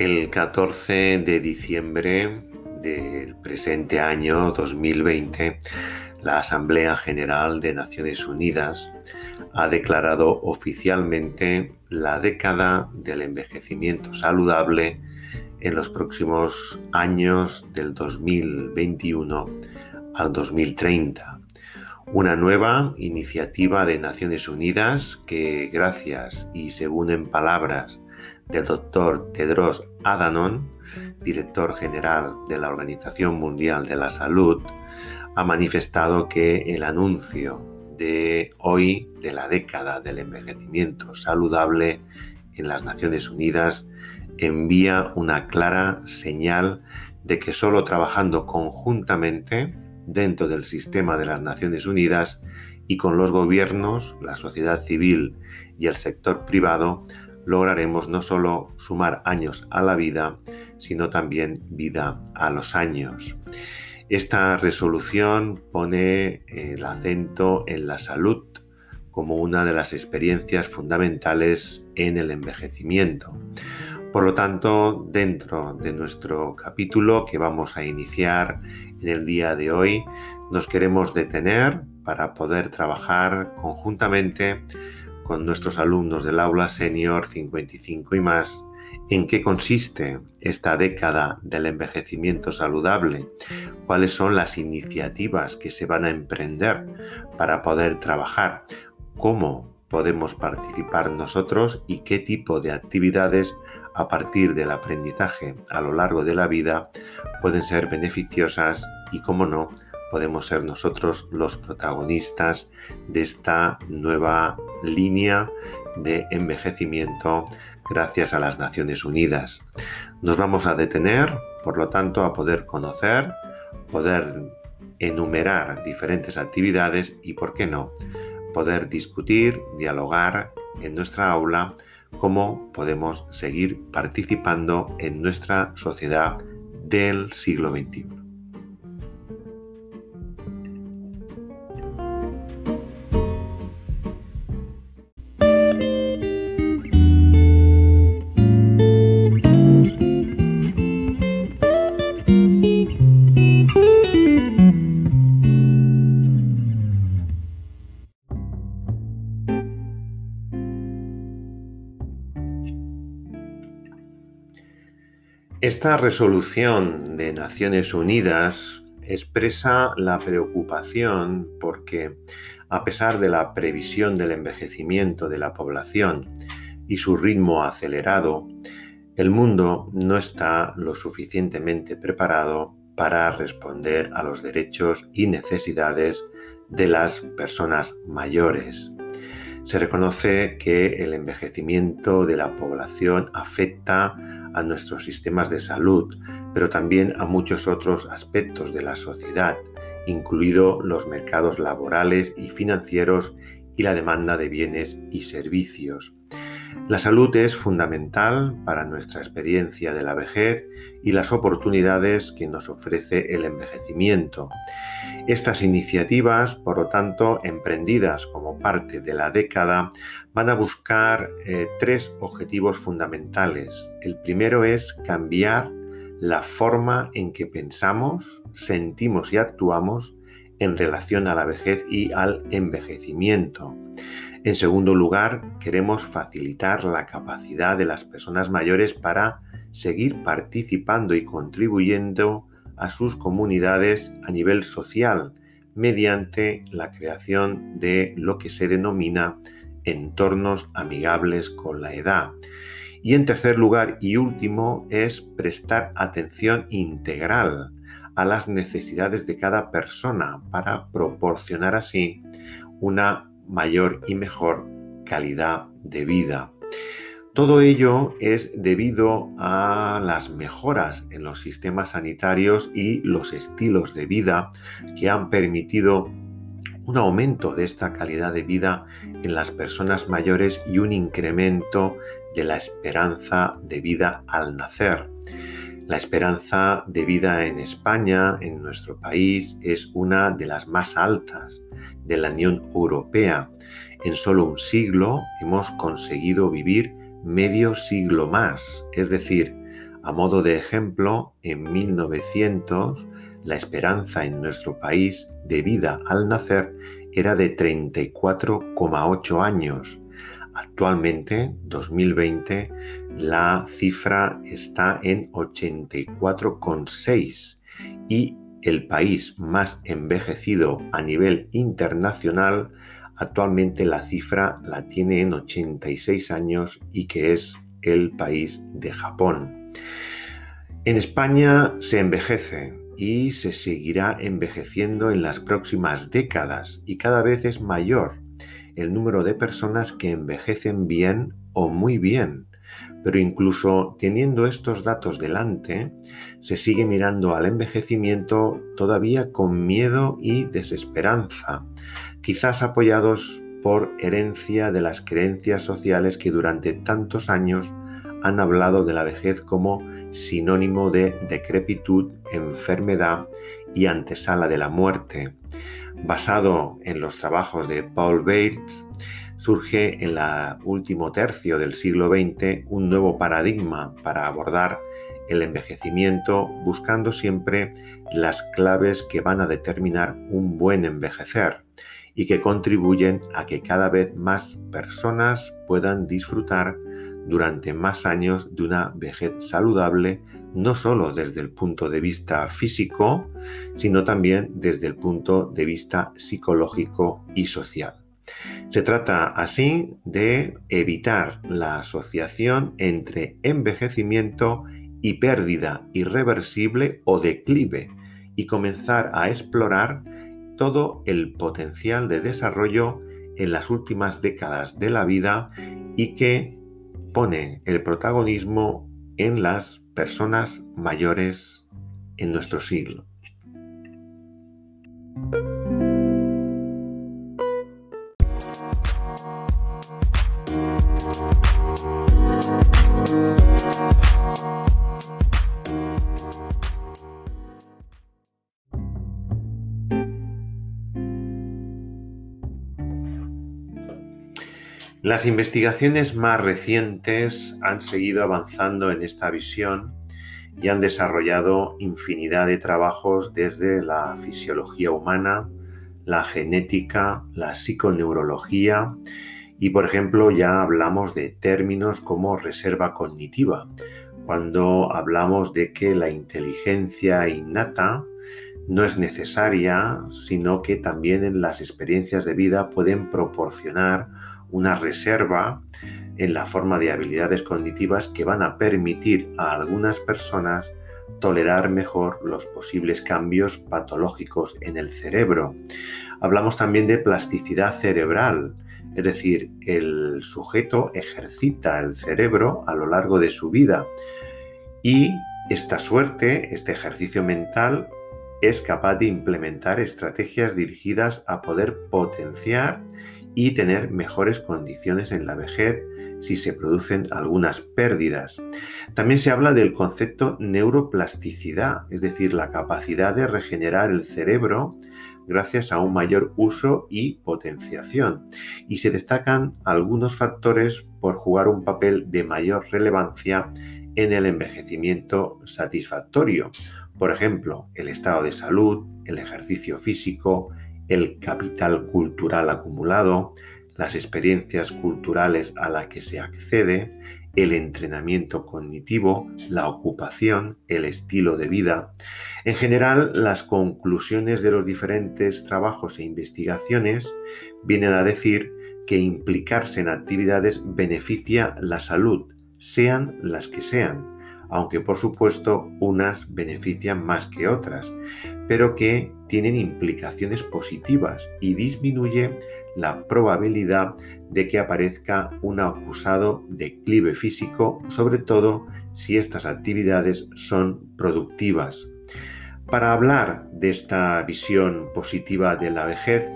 El 14 de diciembre del presente año 2020, la Asamblea General de Naciones Unidas ha declarado oficialmente la década del envejecimiento saludable en los próximos años del 2021 al 2030. Una nueva iniciativa de Naciones Unidas que, gracias y según en palabras del doctor Tedros Adhanom, director general de la Organización Mundial de la Salud, ha manifestado que el anuncio de hoy de la década del envejecimiento saludable en las Naciones Unidas envía una clara señal de que solo trabajando conjuntamente dentro del sistema de las Naciones Unidas y con los gobiernos, la sociedad civil y el sector privado lograremos no solo sumar años a la vida, sino también vida a los años. Esta resolución pone el acento en la salud como una de las experiencias fundamentales en el envejecimiento. Por lo tanto, dentro de nuestro capítulo que vamos a iniciar en el día de hoy, nos queremos detener para poder trabajar conjuntamente con nuestros alumnos del aula senior 55 y más en qué consiste esta década del envejecimiento saludable, cuáles son las iniciativas que se van a emprender para poder trabajar, cómo podemos participar nosotros y qué tipo de actividades a partir del aprendizaje a lo largo de la vida pueden ser beneficiosas y, cómo no, podemos ser nosotros los protagonistas de esta nueva línea de envejecimiento gracias a las Naciones Unidas. Nos vamos a detener, por lo tanto, a poder conocer, poder enumerar diferentes actividades y, por qué no, poder discutir, dialogar en nuestra aula cómo podemos seguir participando en nuestra sociedad del siglo XXI. Esta resolución de Naciones Unidas expresa la preocupación porque, a pesar de la previsión del envejecimiento de la población y su ritmo acelerado, el mundo no está lo suficientemente preparado para responder a los derechos y necesidades de las personas mayores. Se reconoce que el envejecimiento de la población afecta a nuestros sistemas de salud, pero también a muchos otros aspectos de la sociedad, incluido los mercados laborales y financieros y la demanda de bienes y servicios. La salud es fundamental para nuestra experiencia de la vejez y las oportunidades que nos ofrece el envejecimiento. Estas iniciativas, por lo tanto, emprendidas como parte de la década, van a buscar eh, tres objetivos fundamentales. El primero es cambiar la forma en que pensamos, sentimos y actuamos en relación a la vejez y al envejecimiento. En segundo lugar, queremos facilitar la capacidad de las personas mayores para seguir participando y contribuyendo a sus comunidades a nivel social mediante la creación de lo que se denomina entornos amigables con la edad. Y en tercer lugar y último es prestar atención integral a las necesidades de cada persona para proporcionar así una mayor y mejor calidad de vida. Todo ello es debido a las mejoras en los sistemas sanitarios y los estilos de vida que han permitido un aumento de esta calidad de vida en las personas mayores y un incremento de la esperanza de vida al nacer. La esperanza de vida en España, en nuestro país, es una de las más altas de la Unión Europea. En solo un siglo hemos conseguido vivir medio siglo más, es decir, A modo de ejemplo, en 1900 la esperanza en nuestro país de vida al nacer era de 34,8 años. Actualmente, 2020, la cifra está en 84,6 y el país más envejecido a nivel internacional, actualmente la cifra la tiene en 86 años y que es el país de Japón. En España se envejece y se seguirá envejeciendo en las próximas décadas y cada vez es mayor el número de personas que envejecen bien o muy bien. Pero incluso teniendo estos datos delante, se sigue mirando al envejecimiento todavía con miedo y desesperanza, quizás apoyados por herencia de las creencias sociales que durante tantos años han hablado de la vejez como sinónimo de decrepitud, enfermedad y antesala de la muerte. Basado en los trabajos de Paul Bates, surge en el último tercio del siglo XX un nuevo paradigma para abordar el envejecimiento buscando siempre las claves que van a determinar un buen envejecer y que contribuyen a que cada vez más personas puedan disfrutar durante más años de una vejez saludable, no solo desde el punto de vista físico, sino también desde el punto de vista psicológico y social. Se trata así de evitar la asociación entre envejecimiento y pérdida irreversible o declive y comenzar a explorar todo el potencial de desarrollo en las últimas décadas de la vida y que pone el protagonismo en las personas mayores en nuestro siglo. Las investigaciones más recientes han seguido avanzando en esta visión y han desarrollado infinidad de trabajos desde la fisiología humana, la genética, la psiconeurología y por ejemplo ya hablamos de términos como reserva cognitiva, cuando hablamos de que la inteligencia innata no es necesaria, sino que también en las experiencias de vida pueden proporcionar una reserva en la forma de habilidades cognitivas que van a permitir a algunas personas tolerar mejor los posibles cambios patológicos en el cerebro. Hablamos también de plasticidad cerebral, es decir, el sujeto ejercita el cerebro a lo largo de su vida y esta suerte, este ejercicio mental, es capaz de implementar estrategias dirigidas a poder potenciar y tener mejores condiciones en la vejez si se producen algunas pérdidas. También se habla del concepto neuroplasticidad, es decir, la capacidad de regenerar el cerebro gracias a un mayor uso y potenciación. Y se destacan algunos factores por jugar un papel de mayor relevancia en el envejecimiento satisfactorio. Por ejemplo, el estado de salud, el ejercicio físico, el capital cultural acumulado, las experiencias culturales a las que se accede, el entrenamiento cognitivo, la ocupación, el estilo de vida. En general, las conclusiones de los diferentes trabajos e investigaciones vienen a decir que implicarse en actividades beneficia la salud, sean las que sean, aunque por supuesto unas benefician más que otras, pero que tienen implicaciones positivas y disminuye la probabilidad de que aparezca un acusado declive físico, sobre todo si estas actividades son productivas. Para hablar de esta visión positiva de la vejez,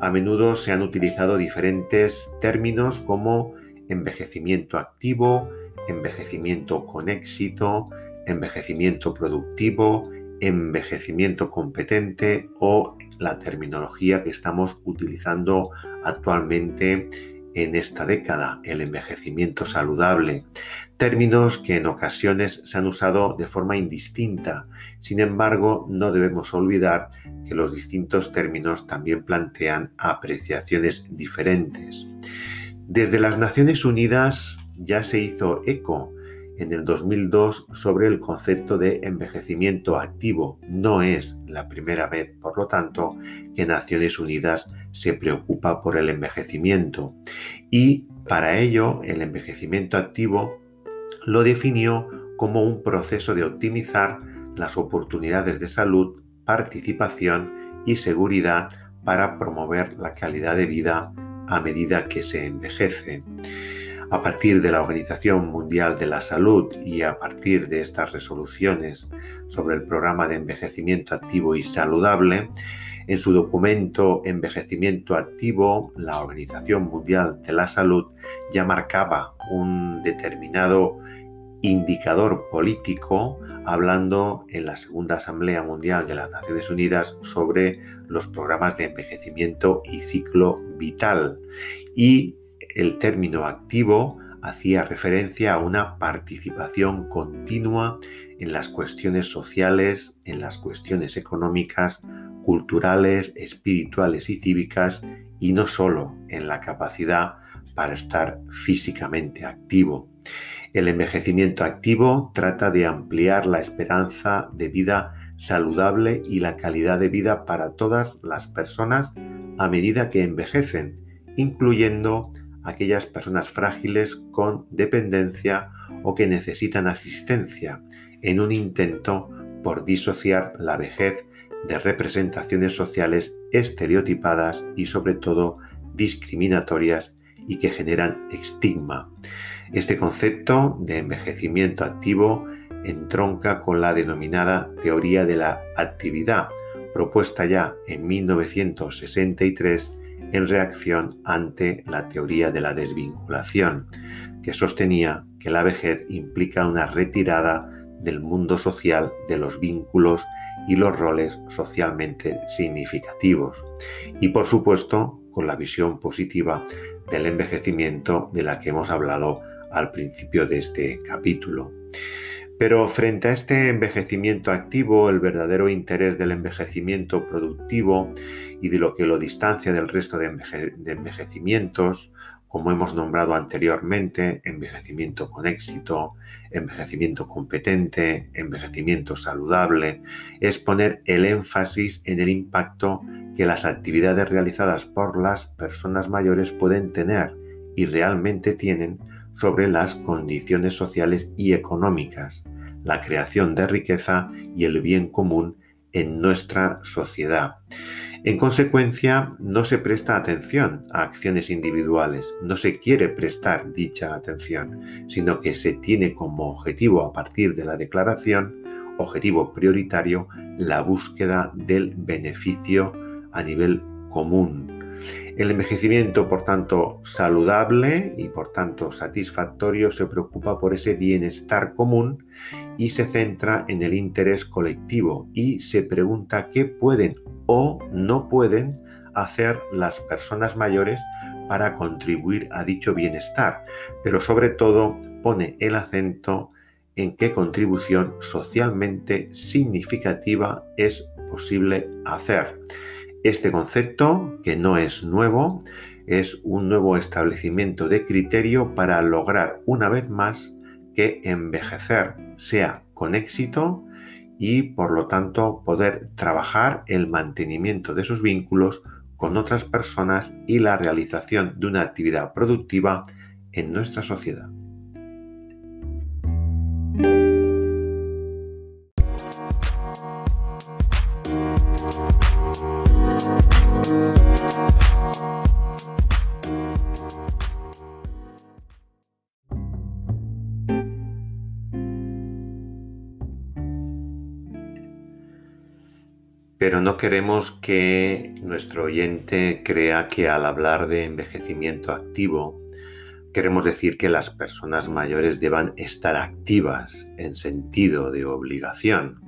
a menudo se han utilizado diferentes términos como envejecimiento activo, envejecimiento con éxito, envejecimiento productivo, envejecimiento competente o la terminología que estamos utilizando actualmente en esta década, el envejecimiento saludable, términos que en ocasiones se han usado de forma indistinta. Sin embargo, no debemos olvidar que los distintos términos también plantean apreciaciones diferentes. Desde las Naciones Unidas ya se hizo eco en el 2002 sobre el concepto de envejecimiento activo. No es la primera vez, por lo tanto, que Naciones Unidas se preocupa por el envejecimiento. Y para ello, el envejecimiento activo lo definió como un proceso de optimizar las oportunidades de salud, participación y seguridad para promover la calidad de vida a medida que se envejece. A partir de la Organización Mundial de la Salud y a partir de estas resoluciones sobre el programa de envejecimiento activo y saludable, en su documento Envejecimiento Activo, la Organización Mundial de la Salud ya marcaba un determinado indicador político hablando en la Segunda Asamblea Mundial de las Naciones Unidas sobre los programas de envejecimiento y ciclo vital y el término activo hacía referencia a una participación continua en las cuestiones sociales, en las cuestiones económicas, culturales, espirituales y cívicas, y no solo en la capacidad para estar físicamente activo. El envejecimiento activo trata de ampliar la esperanza de vida saludable y la calidad de vida para todas las personas a medida que envejecen, incluyendo aquellas personas frágiles con dependencia o que necesitan asistencia en un intento por disociar la vejez de representaciones sociales estereotipadas y sobre todo discriminatorias y que generan estigma. Este concepto de envejecimiento activo entronca con la denominada teoría de la actividad, propuesta ya en 1963 en reacción ante la teoría de la desvinculación, que sostenía que la vejez implica una retirada del mundo social de los vínculos y los roles socialmente significativos. Y por supuesto, con la visión positiva del envejecimiento de la que hemos hablado al principio de este capítulo. Pero frente a este envejecimiento activo, el verdadero interés del envejecimiento productivo y de lo que lo distancia del resto de, envejecimientos, como hemos nombrado anteriormente, envejecimiento con éxito, envejecimiento competente, envejecimiento saludable, es poner el énfasis en el impacto que las actividades realizadas por las personas mayores pueden tener y realmente tienen sobre las condiciones sociales y económicas, la creación de riqueza y el bien común en nuestra sociedad. En consecuencia, no se presta atención a acciones individuales, no se quiere prestar dicha atención, sino que se tiene como objetivo a partir de la declaración, objetivo prioritario, la búsqueda del beneficio a nivel común, el envejecimiento, por tanto, saludable y por tanto satisfactorio, se preocupa por ese bienestar común y se centra en el interés colectivo y se pregunta qué pueden o no pueden hacer las personas mayores para contribuir a dicho bienestar, pero sobre todo pone el acento en qué contribución socialmente significativa es posible hacer. Este concepto, que no es nuevo, es un nuevo establecimiento de criterio para lograr una vez más que envejecer sea con éxito y por lo tanto poder trabajar el mantenimiento de sus vínculos con otras personas y la realización de una actividad productiva en nuestra sociedad. Pero no queremos que nuestro oyente crea que al hablar de envejecimiento activo, queremos decir que las personas mayores deban estar activas en sentido de obligación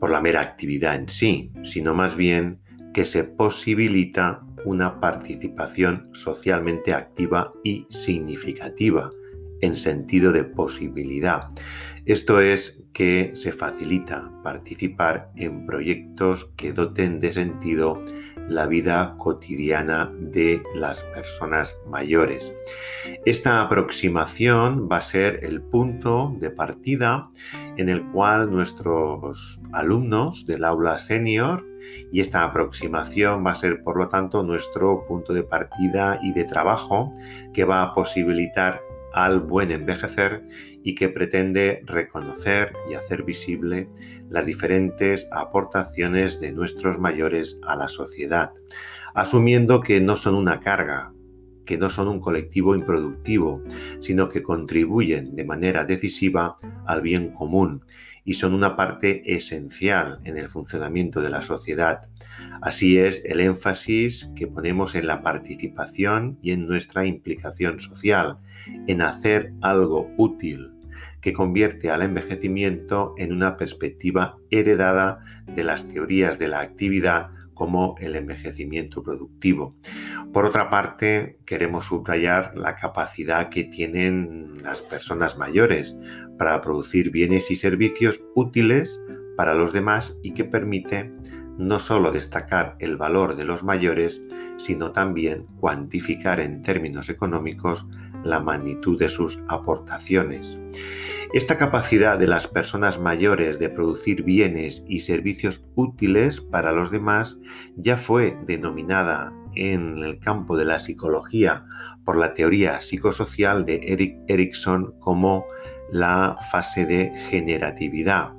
por la mera actividad en sí, sino más bien que se posibilita una participación socialmente activa y significativa en sentido de posibilidad. Esto es que se facilita participar en proyectos que doten de sentido la vida cotidiana de las personas mayores. Esta aproximación va a ser el punto de partida en el cual nuestros alumnos del aula senior y esta aproximación va a ser por lo tanto nuestro punto de partida y de trabajo que va a posibilitar al buen envejecer y que pretende reconocer y hacer visible las diferentes aportaciones de nuestros mayores a la sociedad, asumiendo que no son una carga, que no son un colectivo improductivo, sino que contribuyen de manera decisiva al bien común y son una parte esencial en el funcionamiento de la sociedad. Así es el énfasis que ponemos en la participación y en nuestra implicación social, en hacer algo útil que convierte al envejecimiento en una perspectiva heredada de las teorías de la actividad como el envejecimiento productivo. Por otra parte, queremos subrayar la capacidad que tienen las personas mayores para producir bienes y servicios útiles para los demás y que permite no solo destacar el valor de los mayores, sino también cuantificar en términos económicos la magnitud de sus aportaciones. Esta capacidad de las personas mayores de producir bienes y servicios útiles para los demás ya fue denominada en el campo de la psicología por la teoría psicosocial de Eric Erikson como la fase de generatividad.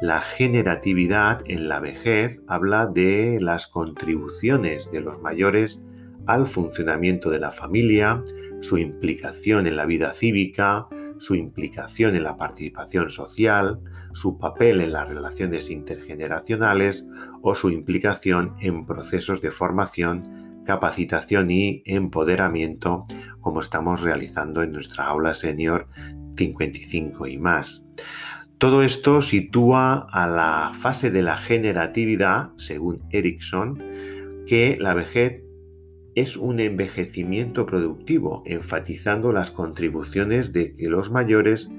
La generatividad en la vejez habla de las contribuciones de los mayores al funcionamiento de la familia, su implicación en la vida cívica, su implicación en la participación social, su papel en las relaciones intergeneracionales o su implicación en procesos de formación, capacitación y empoderamiento como estamos realizando en nuestra aula senior 55 y más. Todo esto sitúa a la fase de la generatividad, según Erickson, que la vejez es un envejecimiento productivo, enfatizando las contribuciones de los mayores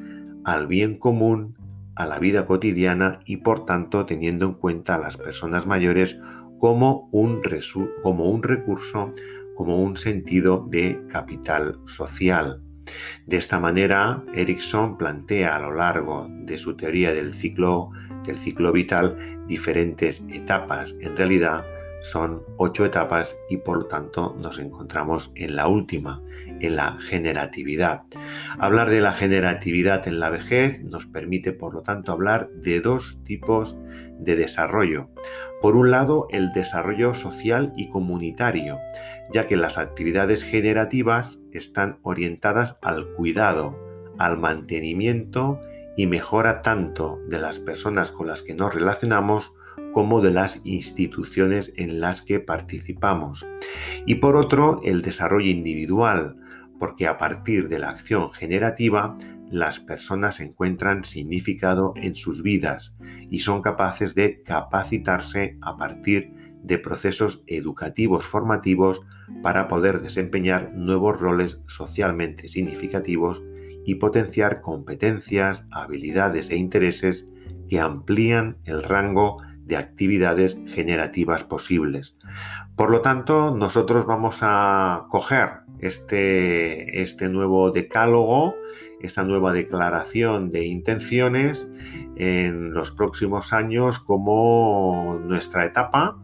al bien común, a la vida cotidiana y por tanto teniendo en cuenta a las personas mayores como un, recurso, como un sentido de capital social. De esta manera, Erickson plantea a lo largo de su teoría del ciclo, del ciclo vital diferentes etapas. En realidad, son ocho etapas y por lo tanto nos encontramos en la última, en la generatividad. Hablar de la generatividad en la vejez nos permite por lo tanto hablar de dos tipos de desarrollo. Por un lado, el desarrollo social y comunitario, ya que las actividades generativas están orientadas al cuidado, al mantenimiento y mejora tanto de las personas con las que nos relacionamos como de las instituciones en las que participamos. Y por otro, el desarrollo individual, porque a partir de la acción generativa, las personas encuentran significado en sus vidas y son capaces de capacitarse a partir de procesos educativos formativos para poder desempeñar nuevos roles socialmente significativos y potenciar competencias, habilidades e intereses que amplían el rango de actividades generativas posibles. Por lo tanto, nosotros vamos a coger este, este nuevo decálogo, esta nueva declaración de intenciones en los próximos años como nuestra etapa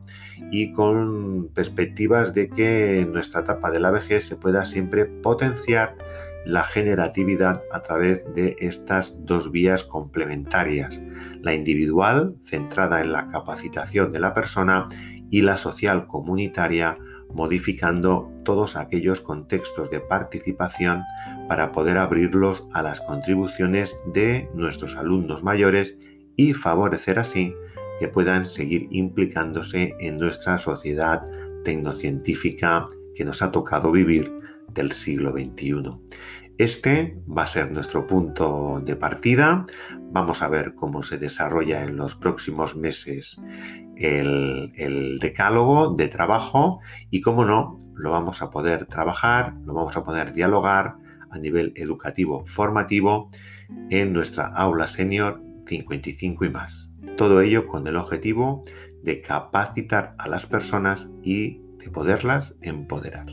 y con perspectivas de que nuestra etapa de la vejez se pueda siempre potenciar la generatividad a través de estas dos vías complementarias, la individual, centrada en la capacitación de la persona, y la social comunitaria, modificando todos aquellos contextos de participación para poder abrirlos a las contribuciones de nuestros alumnos mayores y favorecer así que puedan seguir implicándose en nuestra sociedad tecnocientífica que nos ha tocado vivir del siglo XXI. Este va a ser nuestro punto de partida. Vamos a ver cómo se desarrolla en los próximos meses el, decálogo de trabajo y, cómo no, lo vamos a poder trabajar, lo vamos a poder dialogar a nivel educativo formativo en nuestra aula senior 55 y más. Todo ello con el objetivo de capacitar a las personas y de poderlas empoderar.